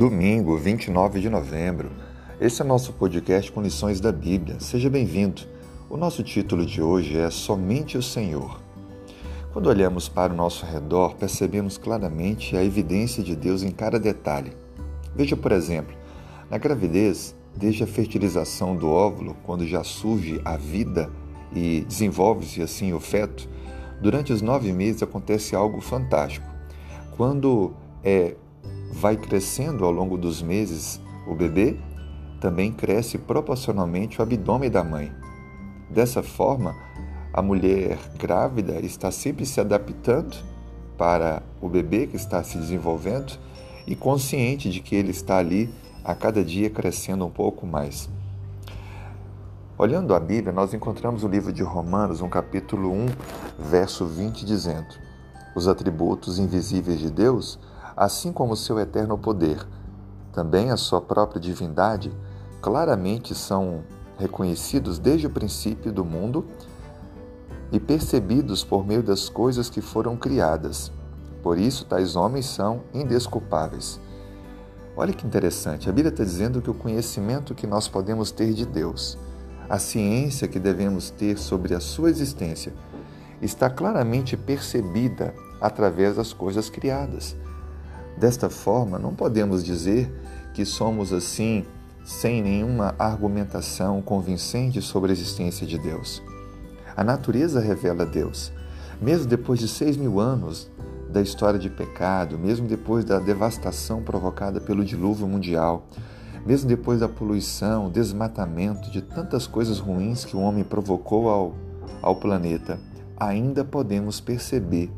Domingo, 29 de novembro. Esse é nosso podcast com lições da Bíblia. Seja bem-vindo. O nosso título de hoje é Somente o Senhor. Quando olhamos para o nosso redor, percebemos claramente a evidência de Deus em cada detalhe. Veja, por exemplo, na gravidez, desde a fertilização do óvulo, quando já surge a vida e desenvolve-se assim o feto, durante os nove meses acontece algo fantástico. Quando é vai crescendo ao longo dos meses o bebê, também cresce proporcionalmente o abdômen da mãe. Dessa forma, a mulher grávida está sempre se adaptando para o bebê que está se desenvolvendo e consciente de que ele está ali a cada dia crescendo um pouco mais. Olhando a Bíblia, nós encontramos o livro de Romanos, um capítulo 1, verso 20, dizendo: Os atributos invisíveis de Deus assim como seu eterno poder, também a sua própria divindade, claramente são reconhecidos desde o princípio do mundo e percebidos por meio das coisas que foram criadas. Por isso, tais homens são indesculpáveis. Olha que interessante, a Bíblia está dizendo que o conhecimento que nós podemos ter de Deus, a ciência que devemos ter sobre a sua existência, está claramente percebida através das coisas criadas. Desta forma, não podemos dizer que somos assim sem nenhuma argumentação convincente sobre a existência de Deus. A natureza revela Deus. Mesmo depois de seis mil anos da história de pecado, mesmo depois da devastação provocada pelo dilúvio mundial, mesmo depois da poluição, desmatamento, de tantas coisas ruins que o homem provocou ao, ao planeta, ainda podemos perceber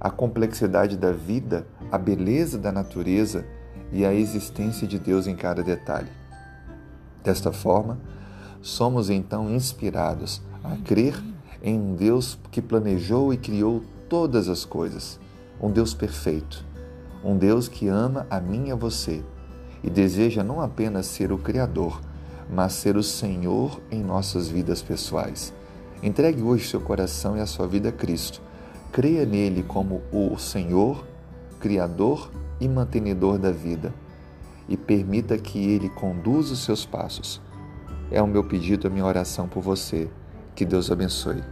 a complexidade da vida, a beleza da natureza e a existência de Deus em cada detalhe. Desta forma, somos então inspirados a crer em um Deus que planejou e criou todas as coisas, um Deus perfeito, um Deus que ama a mim e a você e deseja não apenas ser o Criador, mas ser o Senhor em nossas vidas pessoais. Entregue hoje seu coração e a sua vida a Cristo Creia nele como o Senhor, Criador e mantenedor da vida e permita que ele conduza os seus passos. É o meu pedido, a minha oração por você. Que Deus abençoe.